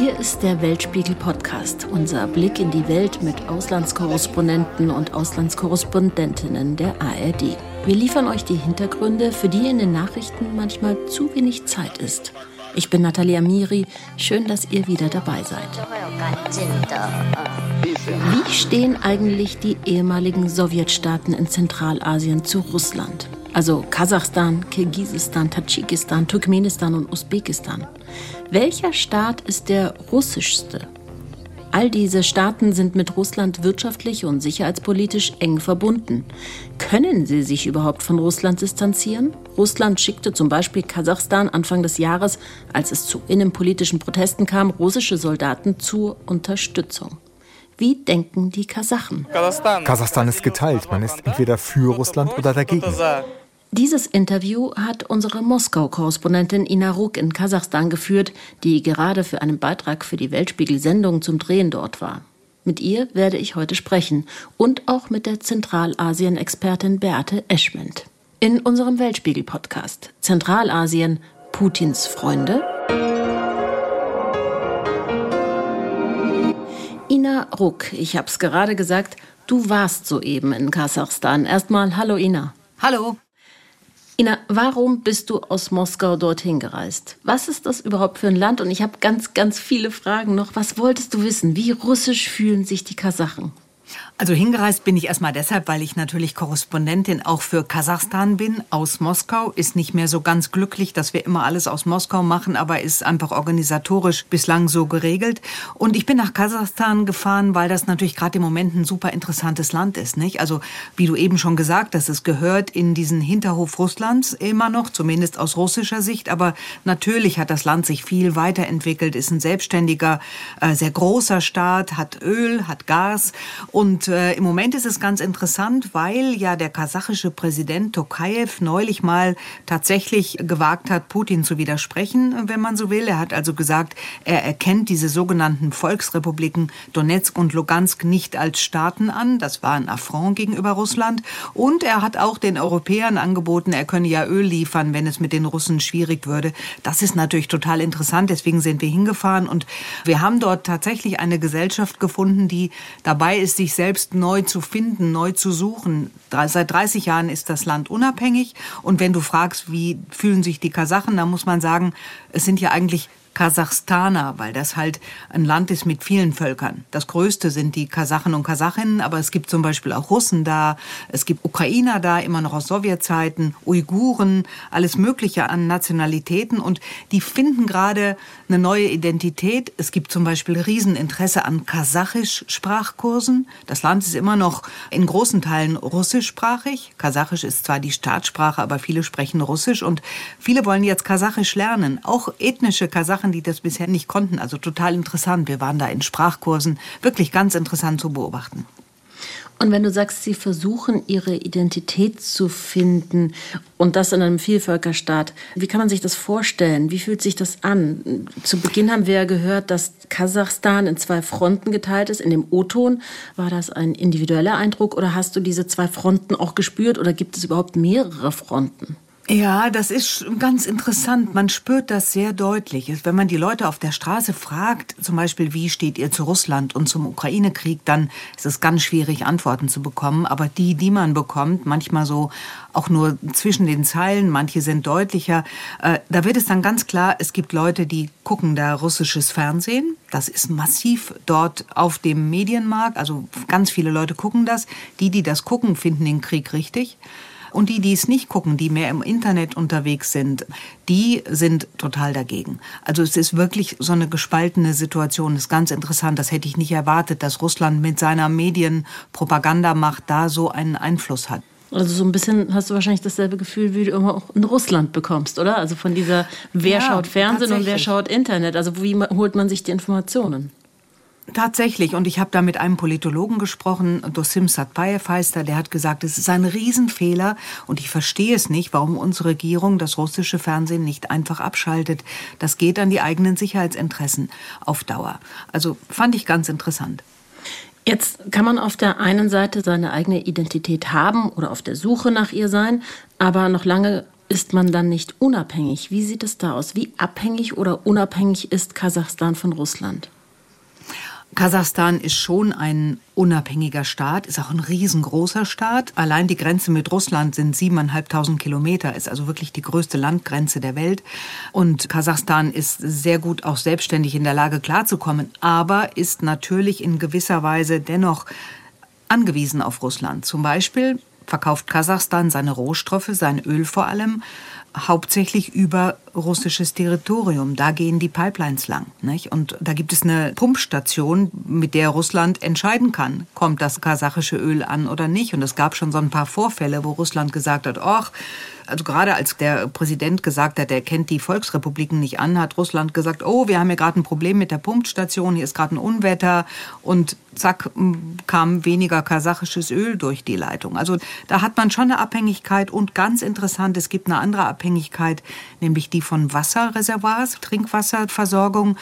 Hier ist der Weltspiegel Podcast, unser Blick in die Welt mit Auslandskorrespondenten und Auslandskorrespondentinnen der ARD. Wir liefern euch die Hintergründe, für die in den Nachrichten manchmal zu wenig Zeit ist. Ich bin Nathalie Amiri. Schön, dass ihr wieder dabei seid. Wie stehen eigentlich die ehemaligen Sowjetstaaten in Zentralasien zu Russland? Also Kasachstan, Kirgisistan, Tadschikistan, Turkmenistan und Usbekistan. Welcher Staat ist der russischste? All diese Staaten sind mit Russland wirtschaftlich und sicherheitspolitisch eng verbunden. Können sie sich überhaupt von Russland distanzieren? Russland schickte zum Beispiel Kasachstan Anfang des Jahres, als es zu innenpolitischen Protesten kam, russische Soldaten zur Unterstützung. Wie denken die Kasachen? Kasachstan ist geteilt. Man ist entweder für Russland oder dagegen. Dieses Interview hat unsere Moskau-Korrespondentin Ina Ruk in Kasachstan geführt, die gerade für einen Beitrag für die Weltspiegel-Sendung zum Drehen dort war. Mit ihr werde ich heute sprechen und auch mit der Zentralasien-Expertin Beate Eschment. In unserem Weltspiegel-Podcast Zentralasien Putins Freunde. Ina Ruck, ich hab's gerade gesagt, du warst soeben in Kasachstan. Erstmal hallo Ina. Hallo. Ina, warum bist du aus Moskau dorthin gereist? Was ist das überhaupt für ein Land? Und ich habe ganz, ganz viele Fragen noch. Was wolltest du wissen? Wie russisch fühlen sich die Kasachen? Also hingereist bin ich erstmal deshalb, weil ich natürlich Korrespondentin auch für Kasachstan bin aus Moskau. Ist nicht mehr so ganz glücklich, dass wir immer alles aus Moskau machen, aber ist einfach organisatorisch bislang so geregelt. Und ich bin nach Kasachstan gefahren, weil das natürlich gerade im Moment ein super interessantes Land ist. Nicht? Also wie du eben schon gesagt hast, es gehört in diesen Hinterhof Russlands immer noch, zumindest aus russischer Sicht. Aber natürlich hat das Land sich viel weiterentwickelt, ist ein selbstständiger, äh, sehr großer Staat, hat Öl, hat Gas äh, im Moment ist es ganz interessant, weil ja der kasachische Präsident Tokayev neulich mal tatsächlich gewagt hat, Putin zu widersprechen, wenn man so will. Er hat also gesagt, er erkennt diese sogenannten Volksrepubliken Donetsk und Lugansk nicht als Staaten an. Das war ein Affront gegenüber Russland. Und er hat auch den Europäern angeboten, er könne ja Öl liefern, wenn es mit den Russen schwierig würde. Das ist natürlich total interessant. Deswegen sind wir hingefahren und wir haben dort tatsächlich eine Gesellschaft gefunden, die dabei ist, sich selbst selbst neu zu finden, neu zu suchen. Seit 30 Jahren ist das Land unabhängig. Und wenn du fragst, wie fühlen sich die Kasachen, dann muss man sagen, es sind ja eigentlich Kasachstaner, weil das halt ein Land ist mit vielen Völkern. Das größte sind die Kasachen und Kasachinnen, aber es gibt zum Beispiel auch Russen da, es gibt Ukrainer da, immer noch aus Sowjetzeiten, Uiguren, alles Mögliche an Nationalitäten und die finden gerade eine neue Identität. Es gibt zum Beispiel Rieseninteresse an Kasachisch-Sprachkursen. Das Land ist immer noch in großen Teilen russischsprachig. Kasachisch ist zwar die Staatssprache, aber viele sprechen Russisch und viele wollen jetzt Kasachisch lernen. Auch ethnische Kasachen Sachen, die das bisher nicht konnten. Also total interessant. Wir waren da in Sprachkursen. Wirklich ganz interessant zu beobachten. Und wenn du sagst, sie versuchen, ihre Identität zu finden und das in einem Vielvölkerstaat, wie kann man sich das vorstellen? Wie fühlt sich das an? Zu Beginn haben wir ja gehört, dass Kasachstan in zwei Fronten geteilt ist. In dem O-Ton war das ein individueller Eindruck oder hast du diese zwei Fronten auch gespürt oder gibt es überhaupt mehrere Fronten? Ja, das ist ganz interessant. Man spürt das sehr deutlich. Wenn man die Leute auf der Straße fragt, zum Beispiel, wie steht ihr zu Russland und zum Ukraine-Krieg, dann ist es ganz schwierig, Antworten zu bekommen. Aber die, die man bekommt, manchmal so auch nur zwischen den Zeilen, manche sind deutlicher, äh, da wird es dann ganz klar, es gibt Leute, die gucken da russisches Fernsehen. Das ist massiv dort auf dem Medienmarkt. Also ganz viele Leute gucken das. Die, die das gucken, finden den Krieg richtig. Und die, die es nicht gucken, die mehr im Internet unterwegs sind, die sind total dagegen. Also es ist wirklich so eine gespaltene Situation. Das ist ganz interessant. Das hätte ich nicht erwartet, dass Russland mit seiner Medienpropagandamacht da so einen Einfluss hat. Also so ein bisschen hast du wahrscheinlich dasselbe Gefühl, wie du immer auch in Russland bekommst, oder? Also von dieser, wer ja, schaut Fernsehen und wer schaut Internet? Also wie holt man sich die Informationen? Tatsächlich. Und ich habe da mit einem Politologen gesprochen, Dosim Satpayev heißt er, der hat gesagt, es ist ein Riesenfehler und ich verstehe es nicht, warum unsere Regierung das russische Fernsehen nicht einfach abschaltet. Das geht an die eigenen Sicherheitsinteressen auf Dauer. Also fand ich ganz interessant. Jetzt kann man auf der einen Seite seine eigene Identität haben oder auf der Suche nach ihr sein, aber noch lange ist man dann nicht unabhängig? Wie sieht es da aus? Wie abhängig oder unabhängig ist Kasachstan von Russland? Kasachstan ist schon ein unabhängiger Staat, ist auch ein riesengroßer Staat. Allein die Grenze mit Russland sind siebeneinhalbtausend Kilometer, ist also wirklich die größte Landgrenze der Welt. Und Kasachstan ist sehr gut auch selbstständig in der Lage klarzukommen, aber ist natürlich in gewisser Weise dennoch angewiesen auf Russland. Zum Beispiel verkauft Kasachstan seine Rohstoffe, sein Öl vor allem, hauptsächlich über russisches Territorium. Da gehen die Pipelines lang. Nicht? Und da gibt es eine Pumpstation, mit der Russland entscheiden kann, kommt das kasachische Öl an oder nicht. Und es gab schon so ein paar Vorfälle, wo Russland gesagt hat, ach, also gerade als der Präsident gesagt hat, er kennt die Volksrepubliken nicht an, hat Russland gesagt, oh, wir haben hier gerade ein Problem mit der Pumpstation, hier ist gerade ein Unwetter und zack kam weniger kasachisches Öl durch die Leitung. Also da hat man schon eine Abhängigkeit und ganz interessant, es gibt eine andere Abhängigkeit, nämlich die von Wasserreservoirs, Trinkwasserversorgung.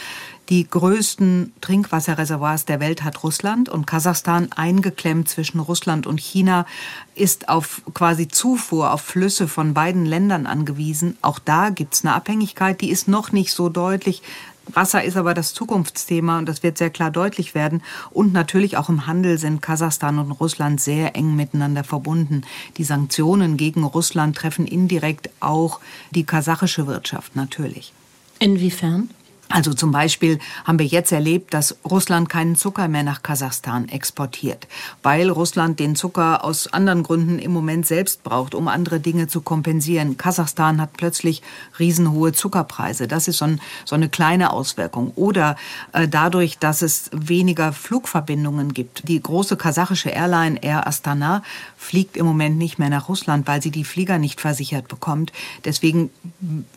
Die größten Trinkwasserreservoirs der Welt hat Russland und Kasachstan eingeklemmt zwischen Russland und China ist auf quasi Zufuhr auf Flüsse von beiden Ländern angewiesen. Auch da gibt es eine Abhängigkeit, die ist noch nicht so deutlich. Wasser ist aber das Zukunftsthema und das wird sehr klar deutlich werden. Und natürlich auch im Handel sind Kasachstan und Russland sehr eng miteinander verbunden. Die Sanktionen gegen Russland treffen indirekt auch die kasachische Wirtschaft natürlich. Inwiefern? Also zum Beispiel haben wir jetzt erlebt, dass Russland keinen Zucker mehr nach Kasachstan exportiert, weil Russland den Zucker aus anderen Gründen im Moment selbst braucht, um andere Dinge zu kompensieren. Kasachstan hat plötzlich riesenhohe Zuckerpreise. Das ist so, ein, so eine kleine Auswirkung. Oder äh, dadurch, dass es weniger Flugverbindungen gibt. Die große kasachische Airline Air Astana fliegt im Moment nicht mehr nach Russland, weil sie die Flieger nicht versichert bekommt. Deswegen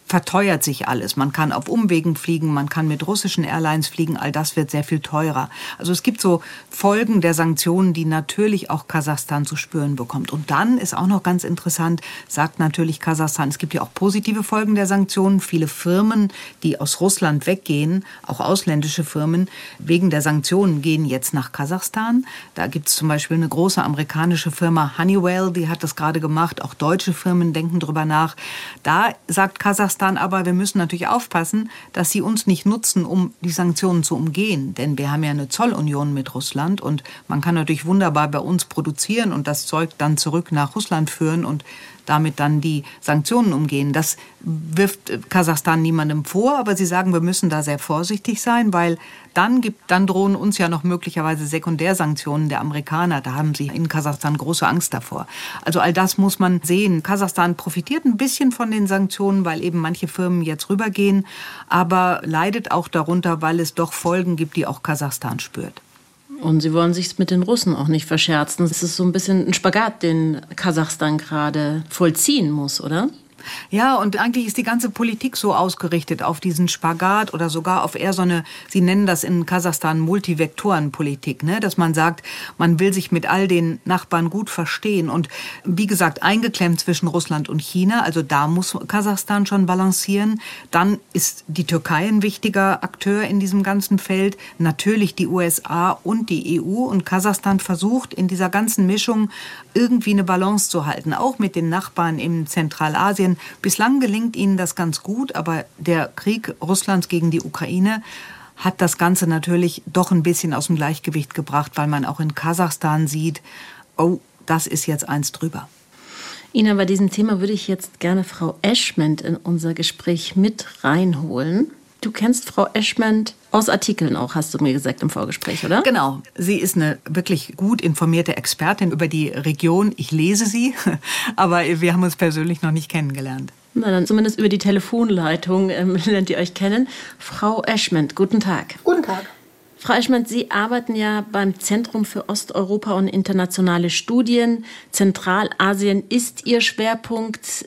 verteuert sich alles. Man kann auf Umwegen fliegen, man kann mit russischen Airlines fliegen, all das wird sehr viel teurer. Also es gibt so Folgen der Sanktionen, die natürlich auch Kasachstan zu spüren bekommt. Und dann ist auch noch ganz interessant, sagt natürlich Kasachstan, es gibt ja auch positive Folgen der Sanktionen. Viele Firmen, die aus Russland weggehen, auch ausländische Firmen, wegen der Sanktionen gehen jetzt nach Kasachstan. Da gibt es zum Beispiel eine große amerikanische Firma Honeywell, die hat das gerade gemacht. Auch deutsche Firmen denken drüber nach. Da sagt Kasachstan aber, wir müssen natürlich aufpassen, dass sie uns nicht nutzen, um die Sanktionen zu umgehen. Denn wir haben ja eine Zollunion mit Russland und man kann natürlich wunderbar bei uns produzieren und das Zeug dann zurück nach Russland führen und damit dann die Sanktionen umgehen. Das wirft Kasachstan niemandem vor, aber sie sagen, wir müssen da sehr vorsichtig sein, weil dann, gibt, dann drohen uns ja noch möglicherweise Sekundärsanktionen der Amerikaner. Da haben sie in Kasachstan große Angst davor. Also all das muss man sehen. Kasachstan profitiert ein bisschen von den Sanktionen, weil eben manche Firmen jetzt rübergehen, aber leidet auch darunter, weil es doch Folgen gibt, die auch Kasachstan spürt. Und sie wollen sich mit den Russen auch nicht verscherzen. Es ist so ein bisschen ein Spagat, den Kasachstan gerade vollziehen muss, oder? Ja, und eigentlich ist die ganze Politik so ausgerichtet auf diesen Spagat oder sogar auf eher so eine, Sie nennen das in Kasachstan Multivektorenpolitik, ne? dass man sagt, man will sich mit all den Nachbarn gut verstehen und wie gesagt eingeklemmt zwischen Russland und China, also da muss Kasachstan schon balancieren. Dann ist die Türkei ein wichtiger Akteur in diesem ganzen Feld, natürlich die USA und die EU und Kasachstan versucht in dieser ganzen Mischung irgendwie eine Balance zu halten, auch mit den Nachbarn im Zentralasien. Bislang gelingt ihnen das ganz gut, aber der Krieg Russlands gegen die Ukraine hat das Ganze natürlich doch ein bisschen aus dem Gleichgewicht gebracht, weil man auch in Kasachstan sieht, oh, das ist jetzt eins drüber. Ina, bei diesem Thema würde ich jetzt gerne Frau Eschment in unser Gespräch mit reinholen. Du kennst Frau Eschment aus Artikeln auch, hast du mir gesagt im Vorgespräch, oder? Genau. Sie ist eine wirklich gut informierte Expertin über die Region. Ich lese sie, aber wir haben uns persönlich noch nicht kennengelernt. Na dann zumindest über die Telefonleitung ähm, lernt ihr euch kennen. Frau Eschment, guten Tag. Guten Tag. Frau Eschment, Sie arbeiten ja beim Zentrum für Osteuropa und internationale Studien. Zentralasien ist Ihr Schwerpunkt.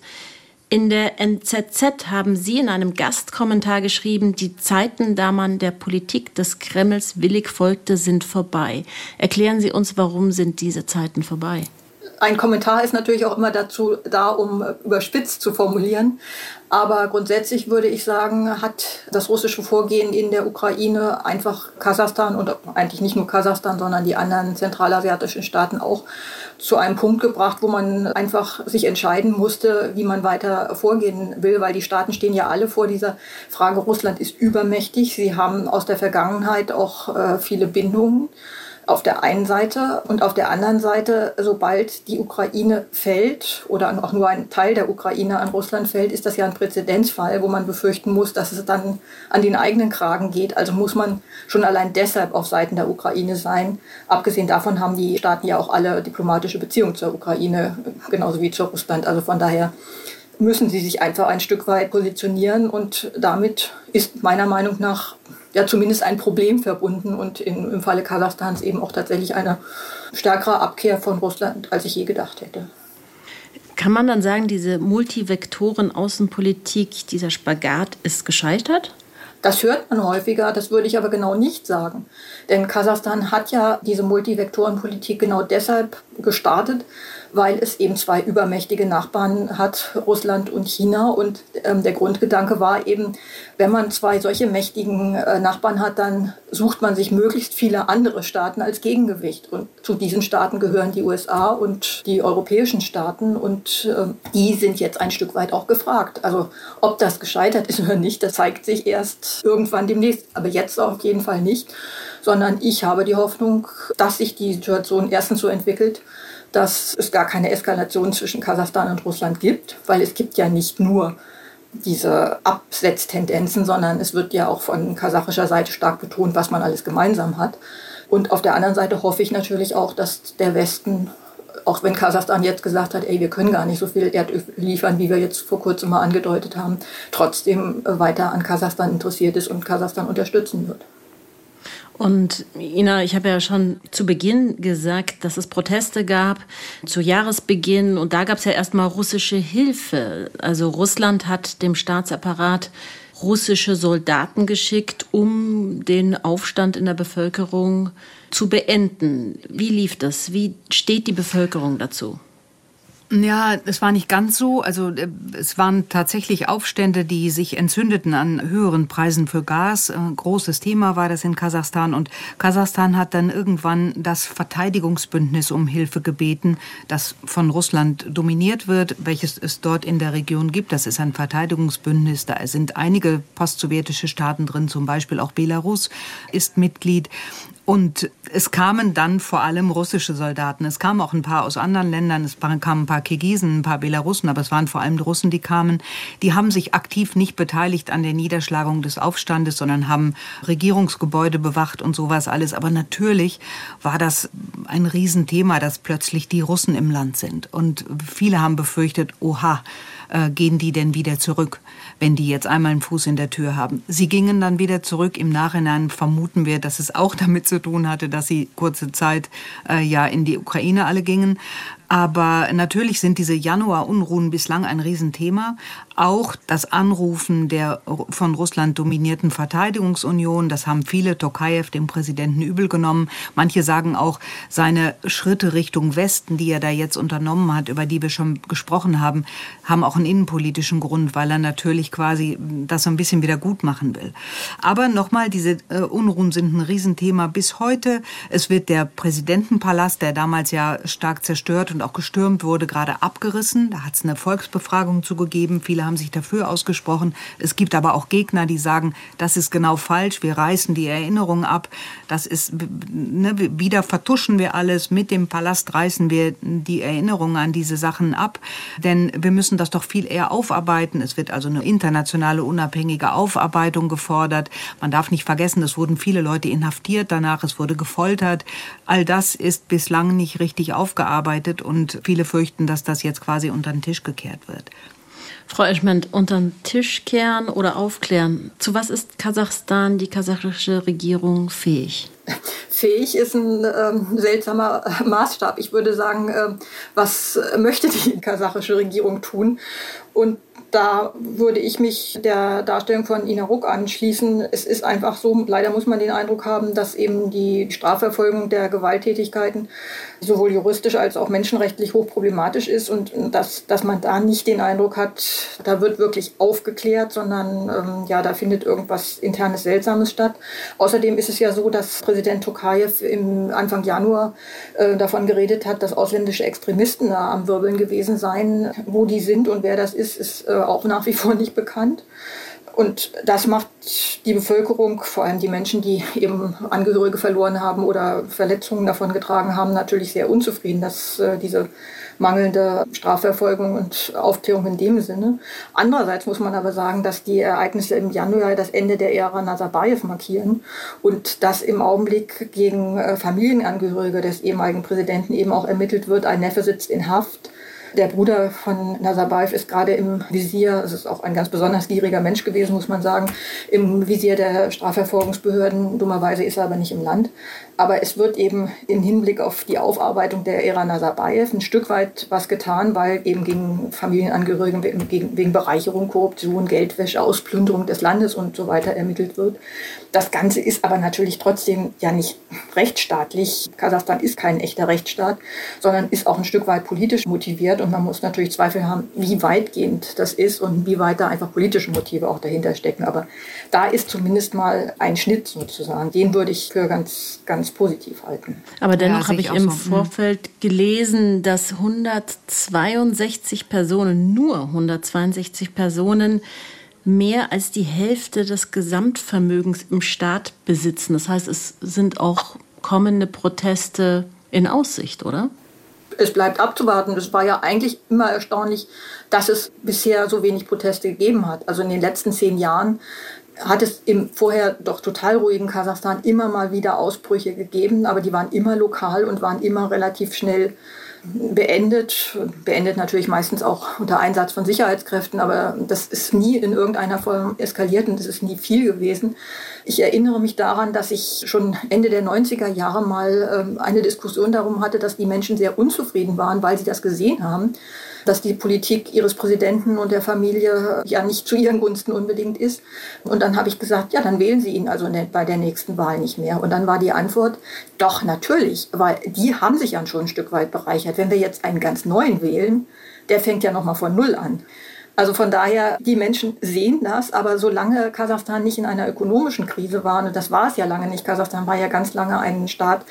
In der NZZ haben Sie in einem Gastkommentar geschrieben, die Zeiten, da man der Politik des Kremls willig folgte, sind vorbei. Erklären Sie uns, warum sind diese Zeiten vorbei? Ein Kommentar ist natürlich auch immer dazu da, um überspitzt zu formulieren. Aber grundsätzlich würde ich sagen, hat das russische Vorgehen in der Ukraine einfach Kasachstan und eigentlich nicht nur Kasachstan, sondern die anderen zentralasiatischen Staaten auch zu einem Punkt gebracht, wo man einfach sich entscheiden musste, wie man weiter vorgehen will, weil die Staaten stehen ja alle vor dieser Frage, Russland ist übermächtig. Sie haben aus der Vergangenheit auch äh, viele Bindungen auf der einen Seite und auf der anderen Seite, sobald die Ukraine fällt oder auch nur ein Teil der Ukraine an Russland fällt, ist das ja ein Präzedenzfall, wo man befürchten muss, dass es dann an den eigenen Kragen geht. Also muss man schon allein deshalb auf Seiten der Ukraine sein. Abgesehen davon haben die Staaten ja auch alle diplomatische Beziehungen zur Ukraine, genauso wie zu Russland. Also von daher müssen sie sich einfach ein Stück weit positionieren und damit ist meiner Meinung nach ja zumindest ein Problem verbunden und in, im Falle Kasachstans eben auch tatsächlich eine stärkere Abkehr von Russland, als ich je gedacht hätte. Kann man dann sagen, diese Multivektoren-Außenpolitik, dieser Spagat ist gescheitert? Das hört man häufiger, das würde ich aber genau nicht sagen. Denn Kasachstan hat ja diese Multivektorenpolitik genau deshalb gestartet, weil es eben zwei übermächtige Nachbarn hat, Russland und China. Und ähm, der Grundgedanke war eben, wenn man zwei solche mächtigen äh, Nachbarn hat, dann sucht man sich möglichst viele andere Staaten als Gegengewicht. Und zu diesen Staaten gehören die USA und die europäischen Staaten. Und äh, die sind jetzt ein Stück weit auch gefragt. Also ob das gescheitert ist oder nicht, das zeigt sich erst irgendwann demnächst. Aber jetzt auf jeden Fall nicht. Sondern ich habe die Hoffnung, dass sich die Situation erstens so entwickelt, dass es gar keine Eskalation zwischen Kasachstan und Russland gibt, weil es gibt ja nicht nur diese Absetztendenzen, sondern es wird ja auch von kasachischer Seite stark betont, was man alles gemeinsam hat. Und auf der anderen Seite hoffe ich natürlich auch, dass der Westen, auch wenn Kasachstan jetzt gesagt hat, ey, wir können gar nicht so viel Erdöl liefern, wie wir jetzt vor kurzem mal angedeutet haben, trotzdem weiter an Kasachstan interessiert ist und Kasachstan unterstützen wird. Und Ina, ich habe ja schon zu Beginn gesagt, dass es Proteste gab zu Jahresbeginn und da gab es ja erstmal russische Hilfe. Also Russland hat dem Staatsapparat russische Soldaten geschickt, um den Aufstand in der Bevölkerung zu beenden. Wie lief das? Wie steht die Bevölkerung dazu? Ja, es war nicht ganz so. Also äh, es waren tatsächlich Aufstände, die sich entzündeten an höheren Preisen für Gas. Ein äh, großes Thema war das in Kasachstan. Und Kasachstan hat dann irgendwann das Verteidigungsbündnis um Hilfe gebeten, das von Russland dominiert wird, welches es dort in der Region gibt. Das ist ein Verteidigungsbündnis. Da sind einige postsowjetische Staaten drin, zum Beispiel auch Belarus ist Mitglied. Und es kamen dann vor allem russische Soldaten. Es kamen auch ein paar aus anderen Ländern. Es kamen ein paar Kirgisen, ein paar Belarussen, aber es waren vor allem die Russen, die kamen. Die haben sich aktiv nicht beteiligt an der Niederschlagung des Aufstandes, sondern haben Regierungsgebäude bewacht und sowas alles. Aber natürlich war das ein Riesenthema, dass plötzlich die Russen im Land sind. Und viele haben befürchtet, oha, äh, gehen die denn wieder zurück, wenn die jetzt einmal einen Fuß in der Tür haben. Sie gingen dann wieder zurück. Im Nachhinein vermuten wir, dass es auch damit zu tun hatte, dass sie kurze Zeit äh, ja in die Ukraine alle gingen. Aber natürlich sind diese Januar-Unruhen bislang ein Riesenthema. Auch das Anrufen der von Russland dominierten Verteidigungsunion, das haben viele Tokayev dem Präsidenten übel genommen. Manche sagen auch, seine Schritte Richtung Westen, die er da jetzt unternommen hat, über die wir schon gesprochen haben, haben auch einen innenpolitischen Grund, weil er natürlich quasi das so ein bisschen wieder gut machen will. Aber nochmal, diese äh, Unruhen sind ein Riesenthema bis heute. Es wird der Präsidentenpalast, der damals ja stark zerstört und auch gestürmt wurde, gerade abgerissen. Da hat es eine Volksbefragung zugegeben. Viele haben sich dafür ausgesprochen. Es gibt aber auch Gegner, die sagen, das ist genau falsch. Wir reißen die Erinnerung ab. Das ist, ne, wieder vertuschen wir alles. Mit dem Palast reißen wir die Erinnerung an diese Sachen ab. Denn wir müssen das doch viel eher aufarbeiten. Es wird also eine internationale unabhängige Aufarbeitung gefordert. Man darf nicht vergessen, es wurden viele Leute inhaftiert danach. Es wurde gefoltert. All das ist bislang nicht richtig aufgearbeitet und viele fürchten, dass das jetzt quasi unter den Tisch gekehrt wird. Frau Eschment, unter den Tisch kehren oder aufklären, zu was ist Kasachstan, die kasachische Regierung fähig? Fähig ist ein ähm, seltsamer Maßstab. Ich würde sagen, äh, was möchte die kasachische Regierung tun? Und da würde ich mich der Darstellung von Ina Ruck anschließen. Es ist einfach so, leider muss man den Eindruck haben, dass eben die Strafverfolgung der Gewalttätigkeiten sowohl juristisch als auch menschenrechtlich hochproblematisch ist und dass, dass man da nicht den Eindruck hat, da wird wirklich aufgeklärt, sondern ähm, ja, da findet irgendwas internes Seltsames statt. Außerdem ist es ja so, dass Präsident Tokayev im Anfang Januar äh, davon geredet hat, dass ausländische Extremisten da am Wirbeln gewesen seien. Wo die sind und wer das ist, ist äh, auch nach wie vor nicht bekannt. Und das macht die Bevölkerung, vor allem die Menschen, die eben Angehörige verloren haben oder Verletzungen davon getragen haben, natürlich sehr unzufrieden, dass äh, diese mangelnde Strafverfolgung und Aufklärung in dem Sinne. Andererseits muss man aber sagen, dass die Ereignisse im Januar das Ende der Ära Nazarbayev markieren und dass im Augenblick gegen äh, Familienangehörige des ehemaligen Präsidenten eben auch ermittelt wird. Ein Neffe sitzt in Haft der Bruder von Nazarbayev ist gerade im Visier, es ist auch ein ganz besonders gieriger Mensch gewesen, muss man sagen, im Visier der Strafverfolgungsbehörden. Dummerweise ist er aber nicht im Land. Aber es wird eben im Hinblick auf die Aufarbeitung der Ära Nazarbayev ein Stück weit was getan, weil eben gegen Familienangehörige wegen Bereicherung, Korruption, Geldwäsche, Ausplünderung des Landes und so weiter ermittelt wird. Das Ganze ist aber natürlich trotzdem ja nicht rechtsstaatlich. Kasachstan ist kein echter Rechtsstaat, sondern ist auch ein Stück weit politisch motiviert. Und man muss natürlich Zweifel haben, wie weitgehend das ist und wie weit da einfach politische Motive auch dahinter stecken. Aber da ist zumindest mal ein Schnitt sozusagen. Den würde ich für ganz, ganz positiv halten. Aber dennoch ja, habe ich, ich im so. Hm. Vorfeld gelesen, dass 162 Personen, nur 162 Personen, mehr als die Hälfte des Gesamtvermögens im Staat besitzen. Das heißt, es sind auch kommende Proteste in Aussicht, oder? Es bleibt abzuwarten. Es war ja eigentlich immer erstaunlich, dass es bisher so wenig Proteste gegeben hat. Also in den letzten zehn Jahren hat es im vorher doch total ruhigen Kasachstan immer mal wieder Ausbrüche gegeben, aber die waren immer lokal und waren immer relativ schnell beendet. Beendet natürlich meistens auch unter Einsatz von Sicherheitskräften, aber das ist nie in irgendeiner Form eskaliert und das ist nie viel gewesen. Ich erinnere mich daran, dass ich schon Ende der 90er Jahre mal ähm, eine Diskussion darum hatte, dass die Menschen sehr unzufrieden waren, weil sie das gesehen haben dass die Politik ihres Präsidenten und der Familie ja nicht zu ihren Gunsten unbedingt ist. Und dann habe ich gesagt, ja, dann wählen Sie ihn also bei der nächsten Wahl nicht mehr. Und dann war die Antwort, doch, natürlich, weil die haben sich ja schon ein Stück weit bereichert. Wenn wir jetzt einen ganz neuen wählen, der fängt ja nochmal von Null an. Also von daher, die Menschen sehen das, aber solange Kasachstan nicht in einer ökonomischen Krise war, und das war es ja lange nicht, Kasachstan war ja ganz lange ein Staat,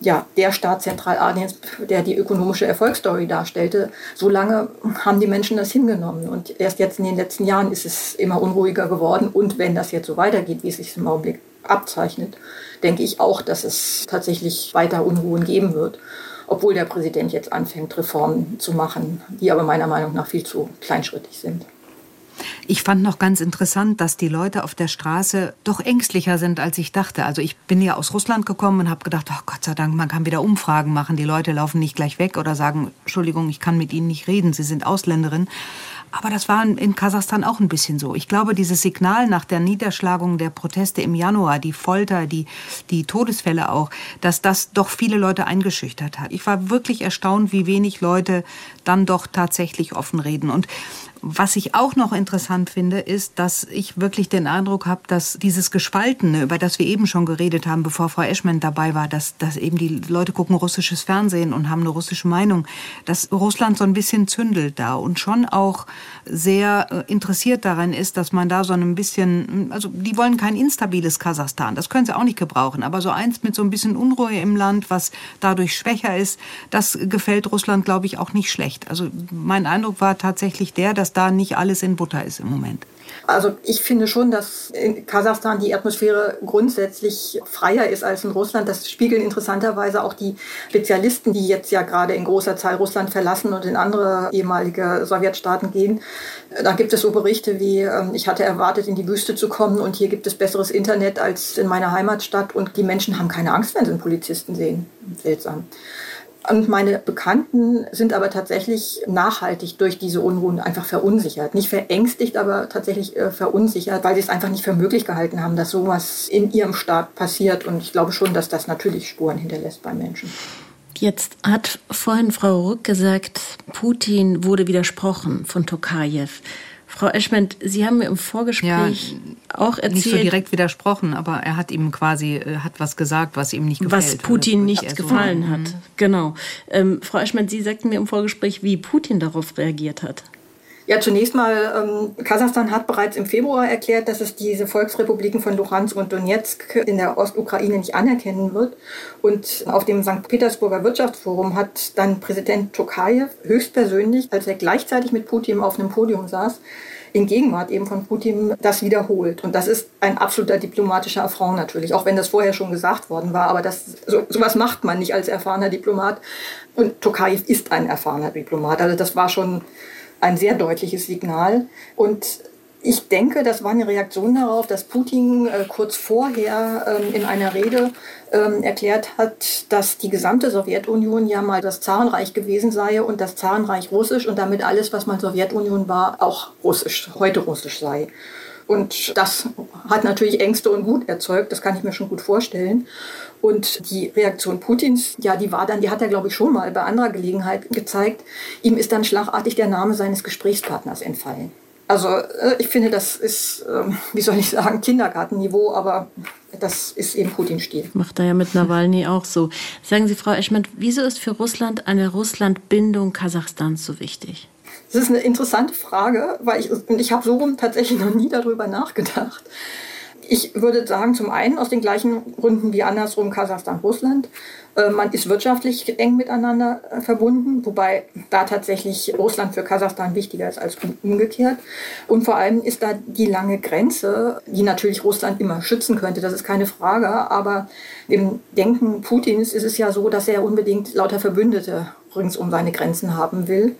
ja, der Staat Zentralasiens, der die ökonomische Erfolgsstory darstellte, solange haben die Menschen das hingenommen. Und erst jetzt in den letzten Jahren ist es immer unruhiger geworden. Und wenn das jetzt so weitergeht, wie es sich im Augenblick abzeichnet, denke ich auch, dass es tatsächlich weiter Unruhen geben wird obwohl der Präsident jetzt anfängt, Reformen zu machen, die aber meiner Meinung nach viel zu kleinschrittig sind. Ich fand noch ganz interessant, dass die Leute auf der Straße doch ängstlicher sind, als ich dachte. Also ich bin ja aus Russland gekommen und habe gedacht, oh Gott sei Dank, man kann wieder Umfragen machen. Die Leute laufen nicht gleich weg oder sagen, Entschuldigung, ich kann mit Ihnen nicht reden, Sie sind Ausländerin. Aber das war in Kasachstan auch ein bisschen so. Ich glaube, dieses Signal nach der Niederschlagung der Proteste im Januar, die Folter, die, die Todesfälle auch, dass das doch viele Leute eingeschüchtert hat. Ich war wirklich erstaunt, wie wenig Leute dann doch tatsächlich offen reden. Und was ich auch noch interessant finde, ist, dass ich wirklich den Eindruck habe, dass dieses Gespaltene, über das wir eben schon geredet haben, bevor Frau Eschmann dabei war, dass, dass eben die Leute gucken russisches Fernsehen und haben eine russische Meinung, dass Russland so ein bisschen zündelt da und schon auch sehr äh, interessiert daran ist, dass man da so ein bisschen, also die wollen kein instabiles Kasachstan, das können sie auch nicht gebrauchen, aber so eins mit so ein bisschen Unruhe im Land, was dadurch schwächer ist, das gefällt Russland, glaube ich, auch nicht schlecht. Also mein Eindruck war tatsächlich der, dass da nicht alles in Butter ist im Moment. Also ich finde schon, dass in Kasachstan die Atmosphäre grundsätzlich freier ist als in Russland. Das spiegeln interessanterweise auch die Spezialisten, die jetzt ja gerade in großer Zahl Russland verlassen und in andere ehemalige Sowjetstaaten gehen. Da gibt es so Berichte wie, ähm, ich hatte erwartet, in die Wüste zu kommen und hier gibt es besseres Internet als in meiner Heimatstadt und die Menschen haben keine Angst, wenn sie einen Polizisten sehen. Seltsam. Und meine Bekannten sind aber tatsächlich nachhaltig durch diese Unruhen einfach verunsichert. Nicht verängstigt, aber tatsächlich äh, verunsichert, weil sie es einfach nicht für möglich gehalten haben, dass sowas in ihrem Staat passiert. Und ich glaube schon, dass das natürlich Spuren hinterlässt bei Menschen. Jetzt hat vorhin Frau Rück gesagt, Putin wurde widersprochen von Tokajew. Frau Eschment, Sie haben mir im Vorgespräch ja, auch erzählt. Nicht so direkt widersprochen, aber er hat ihm quasi äh, hat was gesagt, was ihm nicht gefällt. Was Putin nicht gefallen so. hat. Mhm. Genau. Ähm, Frau Eschment, Sie sagten mir im Vorgespräch, wie Putin darauf reagiert hat. Ja, zunächst mal, ähm, Kasachstan hat bereits im Februar erklärt, dass es diese Volksrepubliken von Luhansk und Donetsk in der Ostukraine nicht anerkennen wird. Und auf dem St. Petersburger Wirtschaftsforum hat dann Präsident Tokayev höchstpersönlich, als er gleichzeitig mit Putin auf einem Podium saß, in Gegenwart eben von Putin das wiederholt. Und das ist ein absoluter diplomatischer Affront natürlich, auch wenn das vorher schon gesagt worden war. Aber das, so, sowas macht man nicht als erfahrener Diplomat. Und Tokayev ist ein erfahrener Diplomat. Also das war schon ein sehr deutliches Signal. Und ich denke, das war eine Reaktion darauf, dass Putin äh, kurz vorher ähm, in einer Rede ähm, erklärt hat, dass die gesamte Sowjetunion ja mal das Zarenreich gewesen sei und das Zarenreich russisch und damit alles, was mal Sowjetunion war, auch russisch, heute russisch sei. Und das hat natürlich Ängste und Wut erzeugt, das kann ich mir schon gut vorstellen. Und die Reaktion Putins, ja, die war dann, die hat er, glaube ich, schon mal bei anderer Gelegenheit gezeigt. Ihm ist dann schlagartig der Name seines Gesprächspartners entfallen. Also äh, ich finde, das ist, ähm, wie soll ich sagen, Kindergartenniveau, aber das ist eben Putin-Stil. Macht er ja mit Nawalny auch so. Sagen Sie, Frau Eschmann, wieso ist für Russland eine Russland-Bindung Kasachstans so wichtig? Das ist eine interessante Frage, weil ich, ich habe so rum tatsächlich noch nie darüber nachgedacht. Ich würde sagen, zum einen aus den gleichen Gründen wie andersrum Kasachstan, Russland. Äh, man ist wirtschaftlich eng miteinander äh, verbunden, wobei da tatsächlich Russland für Kasachstan wichtiger ist als umgekehrt. Und vor allem ist da die lange Grenze, die natürlich Russland immer schützen könnte, das ist keine Frage. Aber im Denken Putins ist es ja so, dass er unbedingt lauter Verbündete rings um seine Grenzen haben will.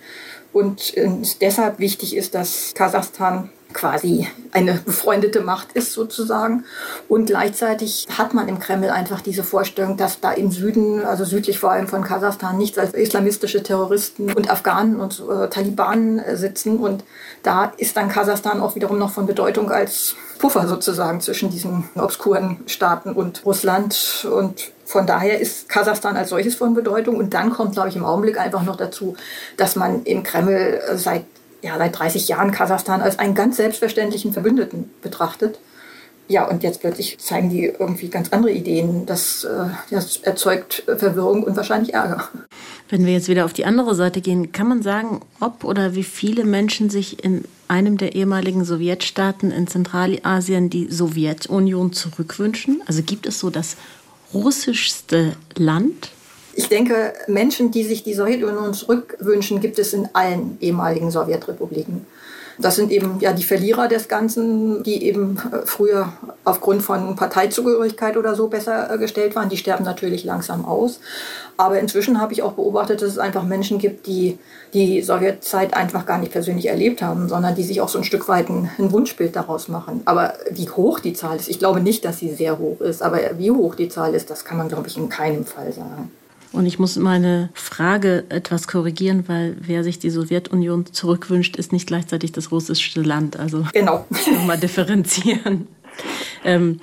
Und äh, deshalb wichtig ist, dass Kasachstan quasi eine befreundete Macht ist sozusagen. Und gleichzeitig hat man im Kreml einfach diese Vorstellung, dass da im Süden, also südlich vor allem von Kasachstan, nichts als islamistische Terroristen und Afghanen und äh, Taliban äh, sitzen. Und da ist dann Kasachstan auch wiederum noch von Bedeutung als Puffer sozusagen zwischen diesen obskuren Staaten und Russland. Und von daher ist Kasachstan als solches von Bedeutung. Und dann kommt, glaube ich, im Augenblick einfach noch dazu, dass man im Kreml seit ja, seit 30 Jahren Kasachstan als einen ganz selbstverständlichen Verbündeten betrachtet. Ja, und jetzt plötzlich zeigen die irgendwie ganz andere Ideen. Das, äh, das erzeugt Verwirrung und wahrscheinlich Ärger. Wenn wir jetzt wieder auf die andere Seite gehen, kann man sagen, ob oder wie viele Menschen sich in einem der ehemaligen Sowjetstaaten in Zentralasien die Sowjetunion zurückwünschen? Also gibt es so das russischste Land? Ich denke, Menschen, die sich die Sowjetunion zurückwünschen, gibt es in allen ehemaligen Sowjetrepubliken. Das sind eben ja die Verlierer des Ganzen, die eben äh, früher aufgrund von Parteizugehörigkeit oder so besser äh, gestellt waren. Die sterben natürlich langsam aus. Aber inzwischen habe ich auch beobachtet, dass es einfach Menschen gibt, die die Sowjetzeit einfach gar nicht persönlich erlebt haben, sondern die sich auch so ein Stück weit ein, ein Wunschbild daraus machen. Aber wie hoch die Zahl ist, ich glaube nicht, dass sie sehr hoch ist. Aber wie hoch die Zahl ist, das kann man, glaube ich, in keinem Fall sagen. Und ich muss meine Frage etwas korrigieren, weil wer sich die Sowjetunion zurückwünscht, ist nicht gleichzeitig das russische Land. Also genau. nochmal differenzieren. Ähm,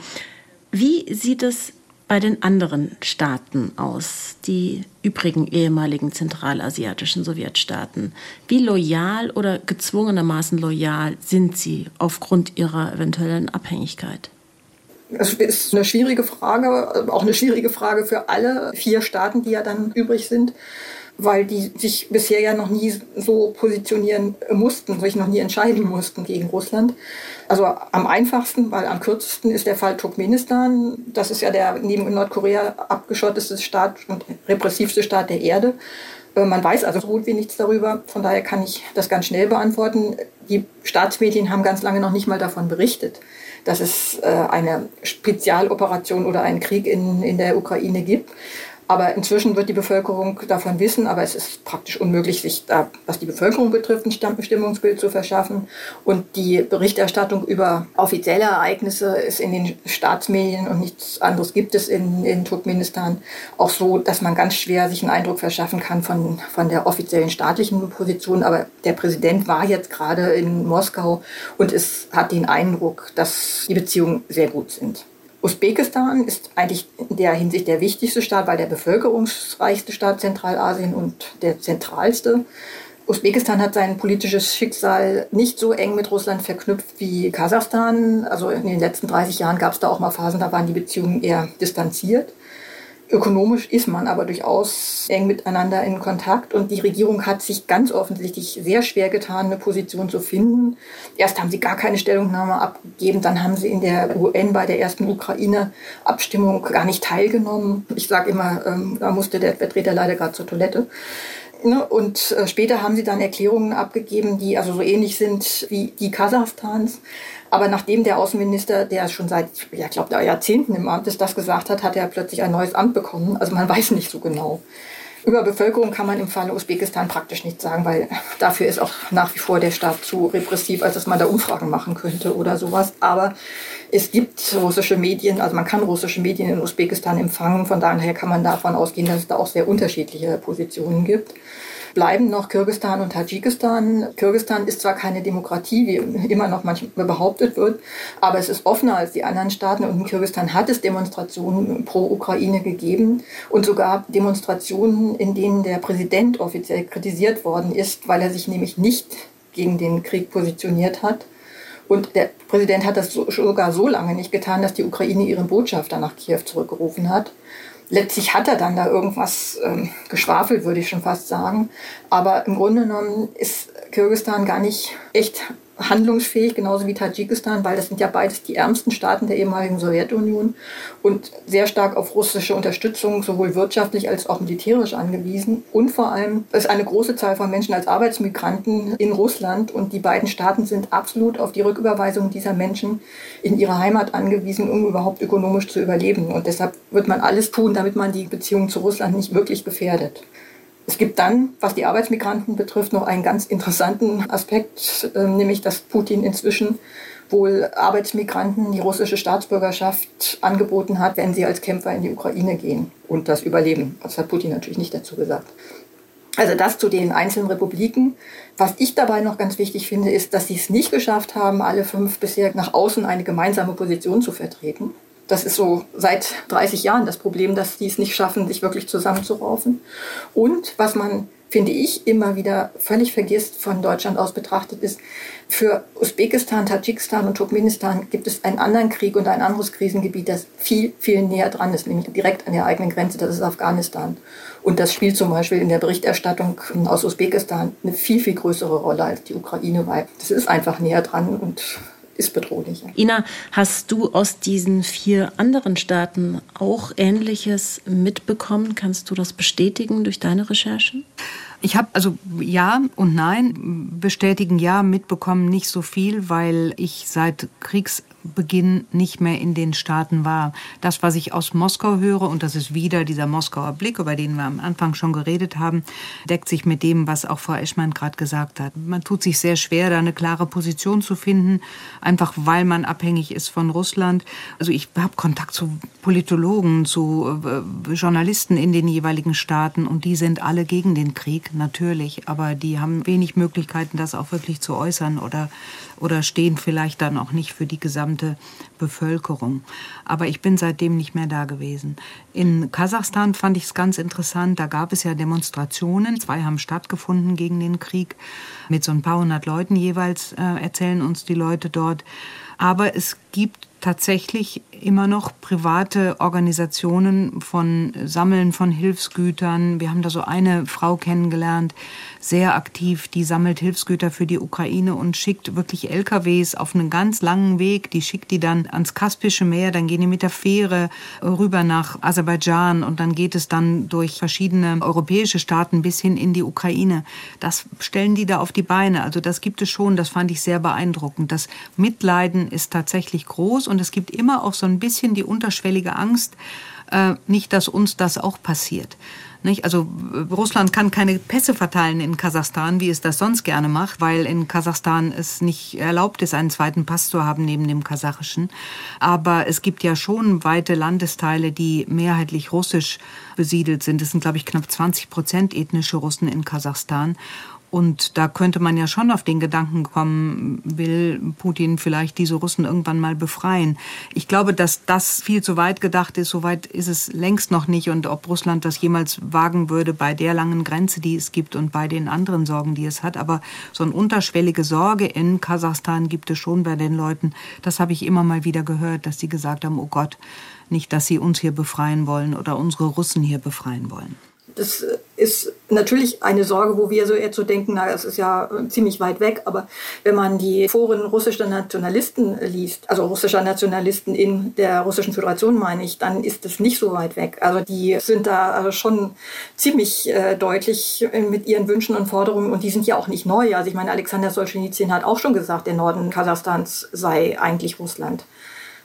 wie sieht es bei den anderen Staaten aus, die übrigen ehemaligen zentralasiatischen Sowjetstaaten? Wie loyal oder gezwungenermaßen loyal sind sie aufgrund ihrer eventuellen Abhängigkeit? Es ist eine schwierige Frage, auch eine schwierige Frage für alle vier Staaten, die ja dann übrig sind, weil die sich bisher ja noch nie so positionieren mussten, sich noch nie entscheiden mussten gegen Russland. Also am einfachsten, weil am kürzesten ist der Fall Turkmenistan. Das ist ja der neben Nordkorea abgeschotteste Staat und repressivste Staat der Erde. Äh, man weiß also so gut wie nichts darüber. Von daher kann ich das ganz schnell beantworten. Die Staatsmedien haben ganz lange noch nicht mal davon berichtet dass es äh, eine Spezialoperation oder einen Krieg in, in der Ukraine gibt. Aber inzwischen wird die Bevölkerung davon wissen, aber es ist praktisch unmöglich, sich da, was die Bevölkerung betrifft, ein Stimmungsbild zu verschaffen. Und die Berichterstattung über offizielle Ereignisse ist in den Staatsmedien und nichts anderes gibt es in, in Turkmenistan auch so, dass man ganz schwer sich einen Eindruck verschaffen kann von, von der offiziellen staatlichen Position. Aber der Präsident war jetzt gerade in Moskau und es hat den Eindruck, dass die Beziehungen sehr gut sind. Usbekistan ist eigentlich in der Hinsicht der wichtigste Staat, weil der bevölkerungsreichste Staat Zentralasien und der zentralste. Usbekistan hat sein politisches Schicksal nicht so eng mit Russland verknüpft wie Kasachstan. Also in den letzten 30 Jahren gab es da auch mal Phasen, da waren die Beziehungen eher distanziert. Ökonomisch ist man aber durchaus eng miteinander in Kontakt und die Regierung hat sich ganz offensichtlich sehr schwer getan, eine Position zu finden. Erst haben sie gar keine Stellungnahme abgegeben, dann haben sie in der UN bei der ersten Ukraine-Abstimmung gar nicht teilgenommen. Ich sage immer, ähm, da musste der Vertreter leider gerade zur Toilette. Ne? Und äh, später haben sie dann Erklärungen abgegeben, die also so ähnlich sind wie die Kasachstans. Aber nachdem der Außenminister, der schon seit, ja, ich glaube, Jahrzehnten im Amt ist, das gesagt hat, hat er plötzlich ein neues Amt bekommen. Also man weiß nicht so genau. Über Bevölkerung kann man im Falle Usbekistan praktisch nichts sagen, weil dafür ist auch nach wie vor der Staat zu repressiv, als dass man da Umfragen machen könnte oder sowas. Aber es gibt russische Medien, also man kann russische Medien in Usbekistan empfangen. Von daher kann man davon ausgehen, dass es da auch sehr unterschiedliche Positionen gibt bleiben noch Kirgistan und Tadschikistan. Kirgistan ist zwar keine Demokratie, wie immer noch manchmal behauptet wird, aber es ist offener als die anderen Staaten und in Kirgistan hat es Demonstrationen pro Ukraine gegeben und sogar Demonstrationen, in denen der Präsident offiziell kritisiert worden ist, weil er sich nämlich nicht gegen den Krieg positioniert hat. Und der Präsident hat das sogar so lange nicht getan, dass die Ukraine ihren Botschafter nach Kiew zurückgerufen hat letztlich hat er dann da irgendwas ähm, geschwafelt, würde ich schon fast sagen. Aber im Grunde genommen ist Kirgisistan gar nicht echt handlungsfähig, genauso wie Tadschikistan, weil das sind ja beides die ärmsten Staaten der ehemaligen Sowjetunion und sehr stark auf russische Unterstützung, sowohl wirtschaftlich als auch militärisch angewiesen. Und vor allem ist eine große Zahl von Menschen als Arbeitsmigranten in Russland und die beiden Staaten sind absolut auf die Rücküberweisung dieser Menschen in ihre Heimat angewiesen, um überhaupt ökonomisch zu überleben. Und deshalb wird man alles tun, damit man die Beziehung zu Russland nicht wirklich gefährdet. Es gibt dann, was die Arbeitsmigranten betrifft, noch einen ganz interessanten Aspekt, äh, nämlich dass Putin inzwischen wohl Arbeitsmigranten die russische Staatsbürgerschaft angeboten hat, wenn sie als Kämpfer in die Ukraine gehen und das überleben. Das hat Putin natürlich nicht dazu gesagt. Also das zu den einzelnen Republiken. Was ich dabei noch ganz wichtig finde, ist, dass sie es nicht geschafft haben, alle fünf bisher nach außen eine gemeinsame Position zu vertreten. Das ist so seit 30 Jahren das Problem, dass die es nicht schaffen, sich wirklich zusammenzuraufen. Und was man, finde ich, immer wieder völlig vergisst, von Deutschland aus betrachtet, ist, für Usbekistan, Tadschikistan und Turkmenistan gibt es einen anderen Krieg und ein anderes Krisengebiet, das viel, viel näher dran ist, nämlich direkt an der eigenen Grenze, das ist Afghanistan. Und das spielt zum Beispiel in der Berichterstattung aus Usbekistan eine viel, viel größere Rolle als die Ukraine, weil das ist einfach näher dran und ist bedrohlich. Ina, hast du aus diesen vier anderen Staaten auch Ähnliches mitbekommen? Kannst du das bestätigen durch deine Recherchen? Ich habe also ja und nein bestätigen ja mitbekommen nicht so viel, weil ich seit Kriegs Beginn nicht mehr in den Staaten war. Das, was ich aus Moskau höre, und das ist wieder dieser Moskauer Blick, über den wir am Anfang schon geredet haben, deckt sich mit dem, was auch Frau Eschmann gerade gesagt hat. Man tut sich sehr schwer, da eine klare Position zu finden, einfach weil man abhängig ist von Russland. Also ich habe Kontakt zu Politologen, zu äh, Journalisten in den jeweiligen Staaten und die sind alle gegen den Krieg, natürlich, aber die haben wenig Möglichkeiten, das auch wirklich zu äußern oder, oder stehen vielleicht dann auch nicht für die gesamte gesamte Bevölkerung. Aber ich bin seitdem nicht mehr da gewesen. In Kasachstan fand ich es ganz interessant. Da gab es ja Demonstrationen. Zwei haben stattgefunden gegen den Krieg. Mit so ein paar hundert Leuten jeweils äh, erzählen uns die Leute dort. Aber es gibt tatsächlich immer noch private Organisationen von Sammeln von Hilfsgütern. Wir haben da so eine Frau kennengelernt, sehr aktiv, die sammelt Hilfsgüter für die Ukraine und schickt wirklich LKWs auf einen ganz langen Weg. Die schickt die dann ans Kaspische Meer, dann gehen die mit der Fähre rüber nach Aserbaidschan und dann geht es dann durch verschiedene europäische Staaten bis hin in die Ukraine. Das stellen die da auf die Beine. Also das gibt es schon, das fand ich sehr beeindruckend. Das Mitleiden ist tatsächlich groß und es gibt immer auch so ein bisschen die unterschwellige Angst, äh, nicht, dass uns das auch passiert. Nicht? Also Russland kann keine Pässe verteilen in Kasachstan, wie es das sonst gerne macht, weil in Kasachstan es nicht erlaubt ist, einen zweiten Pass zu haben neben dem kasachischen. Aber es gibt ja schon weite Landesteile, die mehrheitlich russisch besiedelt sind. Es sind, glaube ich, knapp 20 Prozent ethnische Russen in Kasachstan. Und da könnte man ja schon auf den Gedanken kommen, will Putin vielleicht diese Russen irgendwann mal befreien. Ich glaube, dass das viel zu weit gedacht ist. So weit ist es längst noch nicht. Und ob Russland das jemals wagen würde bei der langen Grenze, die es gibt und bei den anderen Sorgen, die es hat. Aber so eine unterschwellige Sorge in Kasachstan gibt es schon bei den Leuten. Das habe ich immer mal wieder gehört, dass sie gesagt haben, oh Gott, nicht, dass sie uns hier befreien wollen oder unsere Russen hier befreien wollen. Das ist natürlich eine Sorge, wo wir so eher zu denken, na, das ist ja ziemlich weit weg. Aber wenn man die Foren russischer Nationalisten liest, also russischer Nationalisten in der Russischen Föderation meine ich, dann ist es nicht so weit weg. Also die sind da also schon ziemlich äh, deutlich mit ihren Wünschen und Forderungen und die sind ja auch nicht neu. Also ich meine, Alexander Solzhenitsyn hat auch schon gesagt, der Norden Kasachstans sei eigentlich Russland.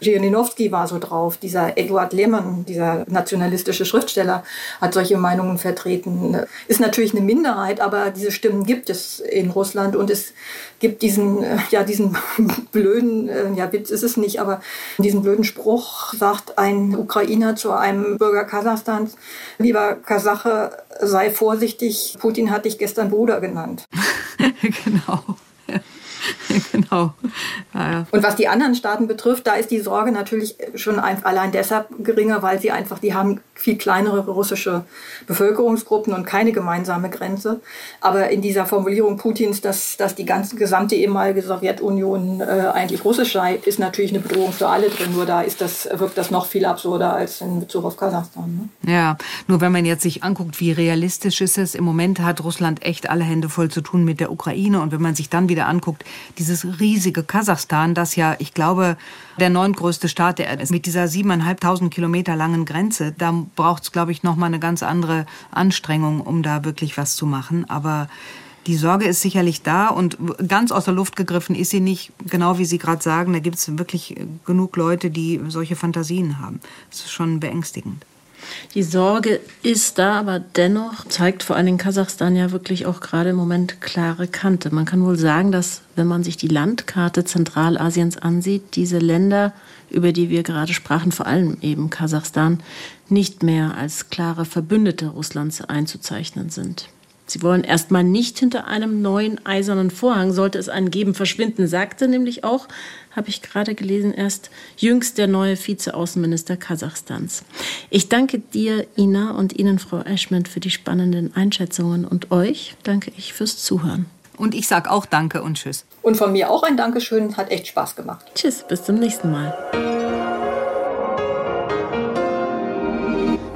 Jirinowski war so drauf. Dieser Eduard Lehmann, dieser nationalistische Schriftsteller, hat solche Meinungen vertreten. Ist natürlich eine Minderheit, aber diese Stimmen gibt es in Russland und es gibt diesen, äh, ja, diesen blöden, äh, ja, Witz ist es nicht, aber diesen blöden Spruch sagt ein Ukrainer zu einem Bürger Kasachstans, lieber Kasache, sei vorsichtig, Putin hat dich gestern Bruder genannt. genau. genau. Ja. Und was die anderen Staaten betrifft, da ist die Sorge natürlich schon allein deshalb geringer, weil sie einfach, die haben viel kleinere russische Bevölkerungsgruppen und keine gemeinsame Grenze. Aber in dieser Formulierung Putins, dass, dass die ganze gesamte ehemalige Sowjetunion äh, eigentlich russisch sei, ist natürlich eine Bedrohung für alle drin. Nur da ist das, wirkt das noch viel absurder als in Bezug auf Kasachstan. Ne? Ja, nur wenn man jetzt sich anguckt, wie realistisch ist es, im Moment hat Russland echt alle Hände voll zu tun mit der Ukraine. Und wenn man sich dann wieder anguckt, dieses riesige Kasachstan, das ja, ich glaube, der neuntgrößte Staat der Erde ist, mit dieser siebeneinhalbtausend Kilometer langen Grenze, da braucht es, glaube ich, noch mal eine ganz andere Anstrengung, um da wirklich was zu machen. Aber die Sorge ist sicherlich da und ganz aus der Luft gegriffen ist sie nicht, genau wie Sie gerade sagen. Da gibt es wirklich genug Leute, die solche Fantasien haben. Das ist schon beängstigend. Die Sorge ist da, aber dennoch zeigt vor allen Dingen Kasachstan ja wirklich auch gerade im Moment klare Kante. Man kann wohl sagen, dass wenn man sich die Landkarte Zentralasiens ansieht, diese Länder, über die wir gerade sprachen, vor allem eben Kasachstan, nicht mehr als klare Verbündete Russlands einzuzeichnen sind. Sie wollen erstmal nicht hinter einem neuen eisernen Vorhang, sollte es einen geben, verschwinden, sagte nämlich auch, habe ich gerade gelesen, erst jüngst der neue Vizeaußenminister Kasachstans. Ich danke dir, Ina, und Ihnen, Frau Eschment, für die spannenden Einschätzungen und euch danke ich fürs Zuhören. Und ich sage auch Danke und Tschüss. Und von mir auch ein Dankeschön, hat echt Spaß gemacht. Tschüss, bis zum nächsten Mal.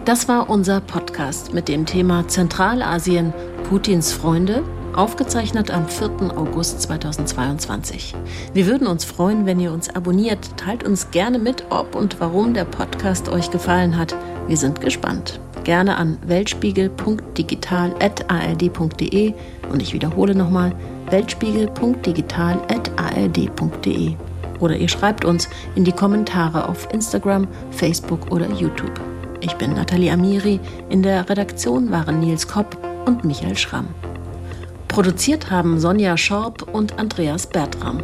Das war unser Podcast mit dem Thema Zentralasien Putins Freunde, aufgezeichnet am 4. August 2022. Wir würden uns freuen, wenn ihr uns abonniert. Teilt uns gerne mit, ob und warum der Podcast euch gefallen hat. Wir sind gespannt. Gerne an weltspiegel.digital.ard.de und ich wiederhole nochmal weltspiegel.digital.ard.de oder ihr schreibt uns in die Kommentare auf Instagram, Facebook oder YouTube. Ich bin Nathalie Amiri. In der Redaktion waren Nils Kopp und Michael Schramm. Produziert haben Sonja Schorb und Andreas Bertram.